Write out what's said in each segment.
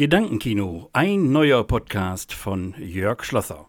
Gedankenkino, ein neuer Podcast von Jörg Schlosser.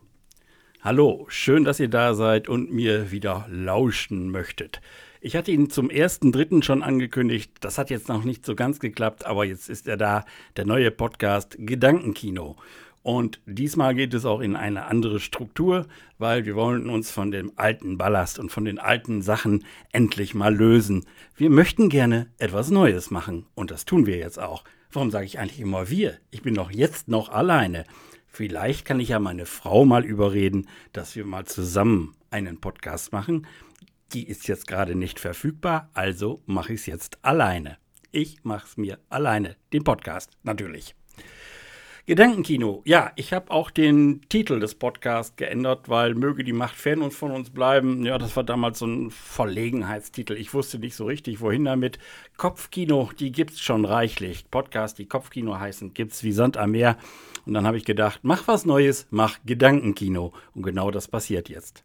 Hallo, schön, dass ihr da seid und mir wieder lauschen möchtet. Ich hatte ihn zum ersten Dritten schon angekündigt. Das hat jetzt noch nicht so ganz geklappt, aber jetzt ist er da, der neue Podcast Gedankenkino. Und diesmal geht es auch in eine andere Struktur, weil wir wollen uns von dem alten Ballast und von den alten Sachen endlich mal lösen. Wir möchten gerne etwas Neues machen und das tun wir jetzt auch. Warum sage ich eigentlich immer wir? Ich bin doch jetzt noch alleine. Vielleicht kann ich ja meine Frau mal überreden, dass wir mal zusammen einen Podcast machen. Die ist jetzt gerade nicht verfügbar, also mache ich es jetzt alleine. Ich mache es mir alleine, den Podcast natürlich. Gedankenkino. Ja, ich habe auch den Titel des Podcasts geändert, weil möge die Macht fern uns von uns bleiben. Ja, das war damals so ein Verlegenheitstitel. Ich wusste nicht so richtig, wohin damit. Kopfkino, die gibt's schon reichlich. Podcasts, die Kopfkino heißen, gibt's wie Sand am Meer. Und dann habe ich gedacht, mach was Neues, mach Gedankenkino. Und genau das passiert jetzt.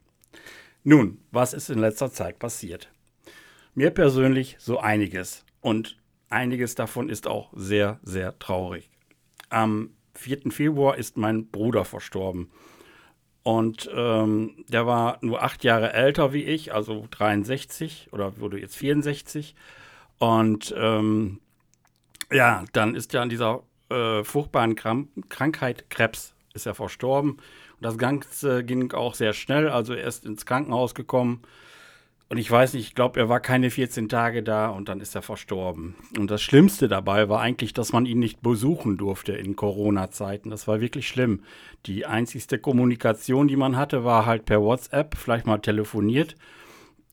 Nun, was ist in letzter Zeit passiert? Mir persönlich so einiges. Und einiges davon ist auch sehr, sehr traurig. Am 4. Februar ist mein Bruder verstorben. Und ähm, der war nur acht Jahre älter wie ich, also 63 oder wurde jetzt 64. Und ähm, ja, dann ist er an dieser äh, furchtbaren Kram Krankheit Krebs ist er verstorben. Und das Ganze ging auch sehr schnell. Also er ist ins Krankenhaus gekommen und ich weiß nicht, ich glaube, er war keine 14 Tage da und dann ist er verstorben. Und das Schlimmste dabei war eigentlich, dass man ihn nicht besuchen durfte in Corona-Zeiten. Das war wirklich schlimm. Die einzigste Kommunikation, die man hatte, war halt per WhatsApp, vielleicht mal telefoniert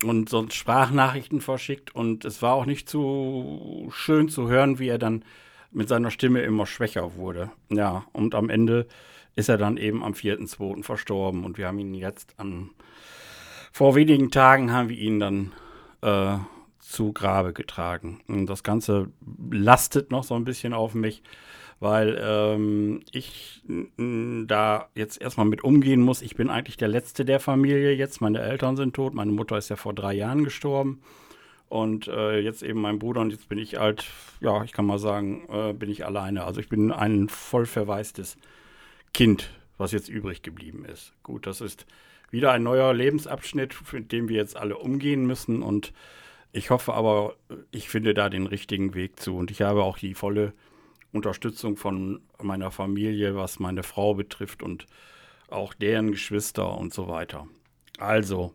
und sonst Sprachnachrichten verschickt. Und es war auch nicht so schön zu hören, wie er dann mit seiner Stimme immer schwächer wurde. Ja, und am Ende ist er dann eben am 4.2. verstorben und wir haben ihn jetzt am vor wenigen Tagen haben wir ihn dann äh, zu Grabe getragen. Und das Ganze lastet noch so ein bisschen auf mich, weil ähm, ich da jetzt erstmal mit umgehen muss. Ich bin eigentlich der Letzte der Familie jetzt. Meine Eltern sind tot. Meine Mutter ist ja vor drei Jahren gestorben. Und äh, jetzt eben mein Bruder und jetzt bin ich halt, ja, ich kann mal sagen, äh, bin ich alleine. Also ich bin ein voll verwaistes Kind, was jetzt übrig geblieben ist. Gut, das ist wieder ein neuer Lebensabschnitt, mit dem wir jetzt alle umgehen müssen. Und ich hoffe aber, ich finde da den richtigen Weg zu. Und ich habe auch die volle Unterstützung von meiner Familie, was meine Frau betrifft und auch deren Geschwister und so weiter. Also,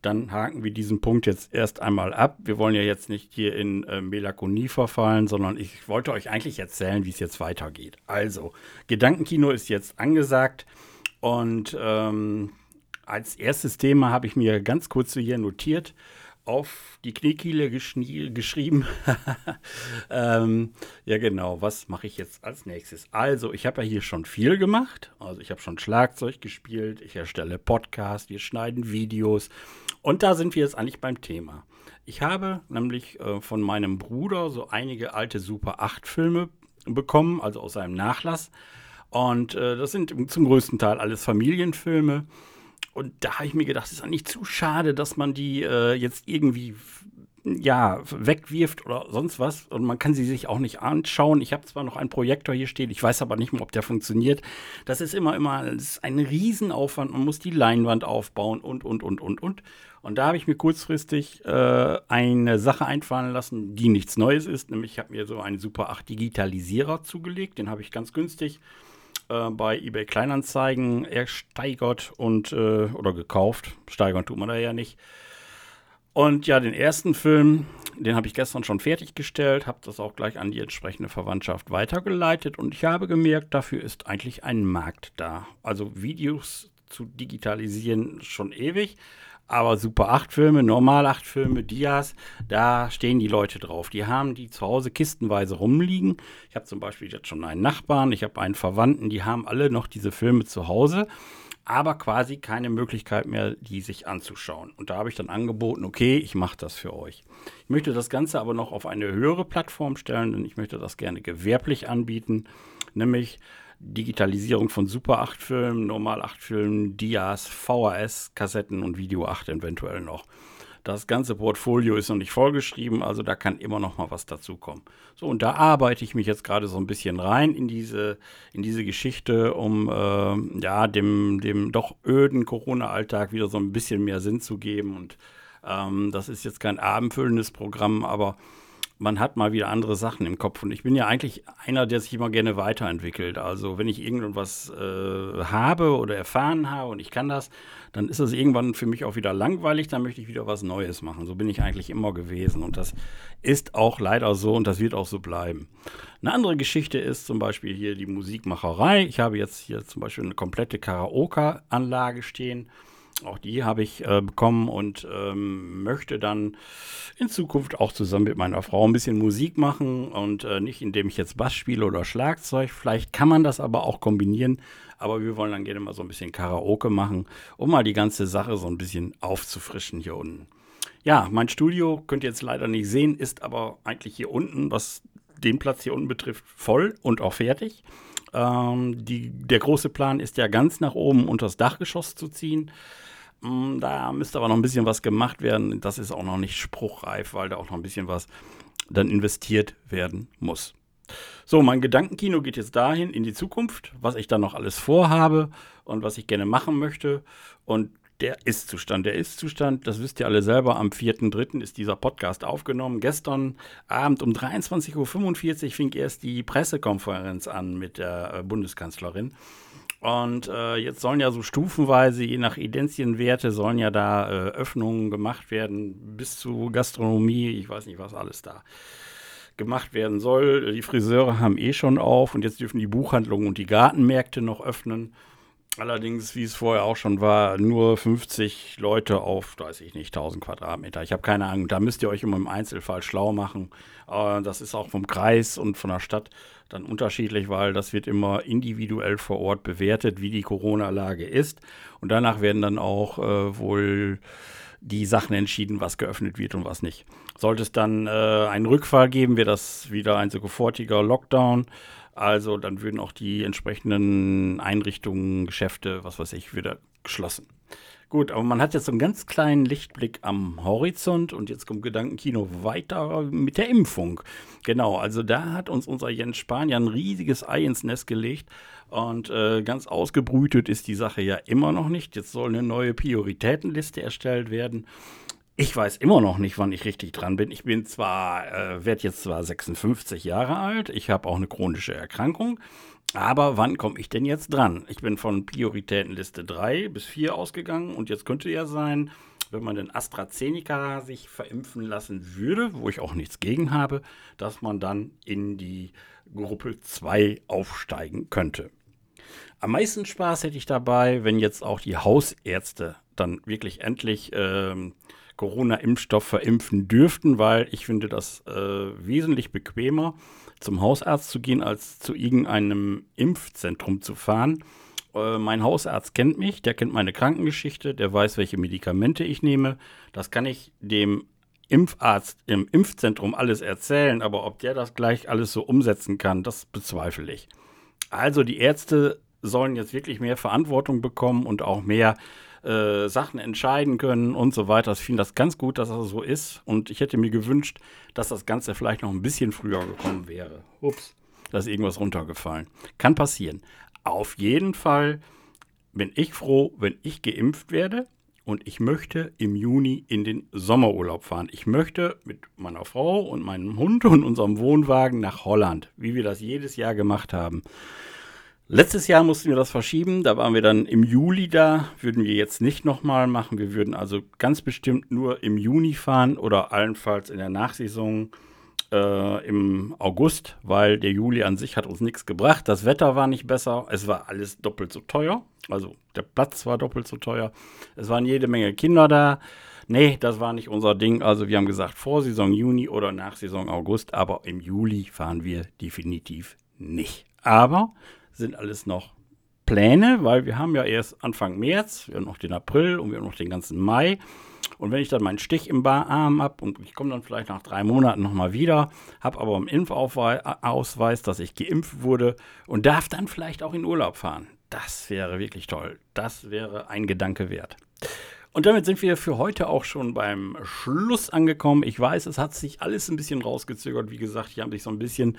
dann haken wir diesen Punkt jetzt erst einmal ab. Wir wollen ja jetzt nicht hier in äh, Melancholie verfallen, sondern ich wollte euch eigentlich erzählen, wie es jetzt weitergeht. Also, Gedankenkino ist jetzt angesagt und ähm, als erstes Thema habe ich mir ganz kurz hier notiert, auf die Kniekehle geschrieben. ähm, ja, genau. Was mache ich jetzt als nächstes? Also, ich habe ja hier schon viel gemacht. Also, ich habe schon Schlagzeug gespielt. Ich erstelle Podcasts. Wir schneiden Videos. Und da sind wir jetzt eigentlich beim Thema. Ich habe nämlich äh, von meinem Bruder so einige alte Super 8 Filme bekommen, also aus seinem Nachlass. Und äh, das sind zum größten Teil alles Familienfilme. Und da habe ich mir gedacht, es ist eigentlich zu schade, dass man die äh, jetzt irgendwie ja, wegwirft oder sonst was. Und man kann sie sich auch nicht anschauen. Ich habe zwar noch einen Projektor hier stehen, ich weiß aber nicht mehr, ob der funktioniert. Das ist immer, immer das ist ein Riesenaufwand. Man muss die Leinwand aufbauen und, und, und, und, und. Und da habe ich mir kurzfristig äh, eine Sache einfallen lassen, die nichts Neues ist. Nämlich, ich habe mir so einen Super 8 Digitalisierer zugelegt. Den habe ich ganz günstig äh, bei eBay Kleinanzeigen ersteigert und äh, oder gekauft. Steigern tut man da ja nicht. Und ja, den ersten Film, den habe ich gestern schon fertiggestellt, habe das auch gleich an die entsprechende Verwandtschaft weitergeleitet und ich habe gemerkt, dafür ist eigentlich ein Markt da. Also Videos zu digitalisieren schon ewig, aber Super 8 Filme, Normal 8 Filme, Dias, da stehen die Leute drauf. Die haben die zu Hause kistenweise rumliegen. Ich habe zum Beispiel jetzt schon einen Nachbarn, ich habe einen Verwandten, die haben alle noch diese Filme zu Hause, aber quasi keine Möglichkeit mehr, die sich anzuschauen. Und da habe ich dann angeboten, okay, ich mache das für euch. Ich möchte das Ganze aber noch auf eine höhere Plattform stellen, denn ich möchte das gerne gewerblich anbieten, nämlich Digitalisierung von Super 8 Filmen, Normal 8 Filmen, Dias, VHS, Kassetten und Video 8 eventuell noch. Das ganze Portfolio ist noch nicht vollgeschrieben, also da kann immer noch mal was dazukommen. So, und da arbeite ich mich jetzt gerade so ein bisschen rein in diese, in diese Geschichte, um äh, ja, dem, dem doch öden Corona-Alltag wieder so ein bisschen mehr Sinn zu geben. Und ähm, das ist jetzt kein abendfüllendes Programm, aber man hat mal wieder andere Sachen im Kopf. Und ich bin ja eigentlich einer, der sich immer gerne weiterentwickelt. Also wenn ich irgendwas äh, habe oder erfahren habe und ich kann das, dann ist das irgendwann für mich auch wieder langweilig. Dann möchte ich wieder was Neues machen. So bin ich eigentlich immer gewesen. Und das ist auch leider so und das wird auch so bleiben. Eine andere Geschichte ist zum Beispiel hier die Musikmacherei. Ich habe jetzt hier zum Beispiel eine komplette Karaoke-Anlage stehen. Auch die habe ich äh, bekommen und ähm, möchte dann in Zukunft auch zusammen mit meiner Frau ein bisschen Musik machen und äh, nicht indem ich jetzt Bass spiele oder Schlagzeug. Vielleicht kann man das aber auch kombinieren. Aber wir wollen dann gerne mal so ein bisschen Karaoke machen, um mal die ganze Sache so ein bisschen aufzufrischen hier unten. Ja, mein Studio könnt ihr jetzt leider nicht sehen, ist aber eigentlich hier unten, was den Platz hier unten betrifft, voll und auch fertig. Ähm, die, der große Plan ist ja ganz nach oben unter das Dachgeschoss zu ziehen. Mm, da müsste aber noch ein bisschen was gemacht werden. Das ist auch noch nicht spruchreif, weil da auch noch ein bisschen was dann investiert werden muss. So, mein Gedankenkino geht jetzt dahin in die Zukunft, was ich dann noch alles vorhabe und was ich gerne machen möchte. Und der Ist-Zustand, der Ist-Zustand, das wisst ihr alle selber, am 4.3. ist dieser Podcast aufgenommen. Gestern Abend um 23.45 Uhr fing erst die Pressekonferenz an mit der äh, Bundeskanzlerin. Und äh, jetzt sollen ja so stufenweise, je nach Identienwerte, sollen ja da äh, Öffnungen gemacht werden, bis zu Gastronomie, ich weiß nicht, was alles da gemacht werden soll. Die Friseure haben eh schon auf und jetzt dürfen die Buchhandlungen und die Gartenmärkte noch öffnen. Allerdings, wie es vorher auch schon war, nur 50 Leute auf, weiß ich nicht, 1000 Quadratmeter. Ich habe keine Ahnung. Da müsst ihr euch immer im Einzelfall schlau machen. Äh, das ist auch vom Kreis und von der Stadt dann unterschiedlich, weil das wird immer individuell vor Ort bewertet, wie die Corona-Lage ist. Und danach werden dann auch äh, wohl die Sachen entschieden, was geöffnet wird und was nicht. Sollte es dann äh, einen Rückfall geben, wäre das wieder ein sofortiger Lockdown. Also dann würden auch die entsprechenden Einrichtungen, Geschäfte, was weiß ich, wieder geschlossen. Gut, aber man hat jetzt so einen ganz kleinen Lichtblick am Horizont und jetzt kommt Gedankenkino weiter mit der Impfung. Genau, also da hat uns unser Jens Spanier ein riesiges Ei ins Nest gelegt und äh, ganz ausgebrütet ist die Sache ja immer noch nicht. Jetzt soll eine neue Prioritätenliste erstellt werden. Ich weiß immer noch nicht, wann ich richtig dran bin. Ich bin zwar, äh, werde jetzt zwar 56 Jahre alt, ich habe auch eine chronische Erkrankung, aber wann komme ich denn jetzt dran? Ich bin von Prioritätenliste 3 bis 4 ausgegangen und jetzt könnte ja sein, wenn man den AstraZeneca sich verimpfen lassen würde, wo ich auch nichts gegen habe, dass man dann in die Gruppe 2 aufsteigen könnte. Am meisten Spaß hätte ich dabei, wenn jetzt auch die Hausärzte dann wirklich endlich ähm, Corona-Impfstoff verimpfen dürften, weil ich finde das äh, wesentlich bequemer zum Hausarzt zu gehen, als zu irgendeinem Impfzentrum zu fahren. Äh, mein Hausarzt kennt mich, der kennt meine Krankengeschichte, der weiß, welche Medikamente ich nehme. Das kann ich dem Impfarzt im Impfzentrum alles erzählen, aber ob der das gleich alles so umsetzen kann, das bezweifle ich. Also die Ärzte sollen jetzt wirklich mehr Verantwortung bekommen und auch mehr äh, Sachen entscheiden können und so weiter. Ich finde das ganz gut, dass das so ist. Und ich hätte mir gewünscht, dass das Ganze vielleicht noch ein bisschen früher gekommen wäre. Ups, da ist irgendwas runtergefallen. Kann passieren. Auf jeden Fall bin ich froh, wenn ich geimpft werde. Und ich möchte im Juni in den Sommerurlaub fahren. Ich möchte mit meiner Frau und meinem Hund und unserem Wohnwagen nach Holland, wie wir das jedes Jahr gemacht haben. Letztes Jahr mussten wir das verschieben, da waren wir dann im Juli da, würden wir jetzt nicht nochmal machen. Wir würden also ganz bestimmt nur im Juni fahren oder allenfalls in der Nachsaison äh, im August, weil der Juli an sich hat uns nichts gebracht. Das Wetter war nicht besser, es war alles doppelt so teuer, also der Platz war doppelt so teuer. Es waren jede Menge Kinder da. Nee, das war nicht unser Ding. Also wir haben gesagt, Vorsaison Juni oder Nachsaison August, aber im Juli fahren wir definitiv nicht. Aber sind alles noch Pläne, weil wir haben ja erst Anfang März, wir haben noch den April und wir haben noch den ganzen Mai. Und wenn ich dann meinen Stich im Arm habe und ich komme dann vielleicht nach drei Monaten nochmal wieder, habe aber einen Impfausweis, dass ich geimpft wurde und darf dann vielleicht auch in Urlaub fahren. Das wäre wirklich toll. Das wäre ein Gedanke wert. Und damit sind wir für heute auch schon beim Schluss angekommen. Ich weiß, es hat sich alles ein bisschen rausgezögert. Wie gesagt, hier haben sich so ein bisschen,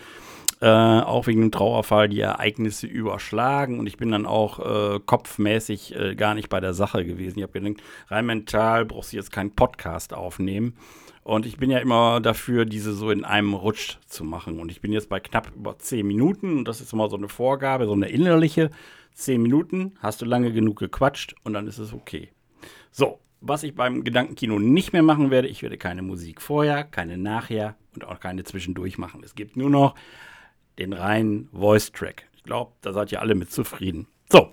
äh, auch wegen dem Trauerfall, die Ereignisse überschlagen. Und ich bin dann auch äh, kopfmäßig äh, gar nicht bei der Sache gewesen. Ich habe gedacht, rein mental brauchst du jetzt keinen Podcast aufnehmen. Und ich bin ja immer dafür, diese so in einem Rutsch zu machen. Und ich bin jetzt bei knapp über zehn Minuten. Und das ist immer so eine Vorgabe, so eine innerliche. Zehn Minuten, hast du lange genug gequatscht und dann ist es okay. So, was ich beim Gedankenkino nicht mehr machen werde, ich werde keine Musik vorher, keine nachher und auch keine zwischendurch machen. Es gibt nur noch den reinen Voice-Track. Ich glaube, da seid ihr alle mit zufrieden. So,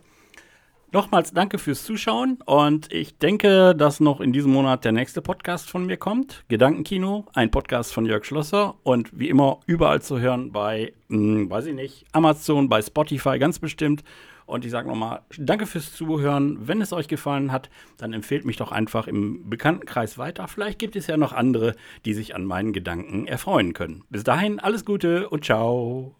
Nochmals danke fürs Zuschauen und ich denke, dass noch in diesem Monat der nächste Podcast von mir kommt. Gedankenkino, ein Podcast von Jörg Schlosser und wie immer überall zu hören bei, hm, weiß ich nicht, Amazon, bei Spotify ganz bestimmt. Und ich sage nochmal, danke fürs Zuhören. Wenn es euch gefallen hat, dann empfehlt mich doch einfach im Bekanntenkreis weiter. Vielleicht gibt es ja noch andere, die sich an meinen Gedanken erfreuen können. Bis dahin, alles Gute und ciao.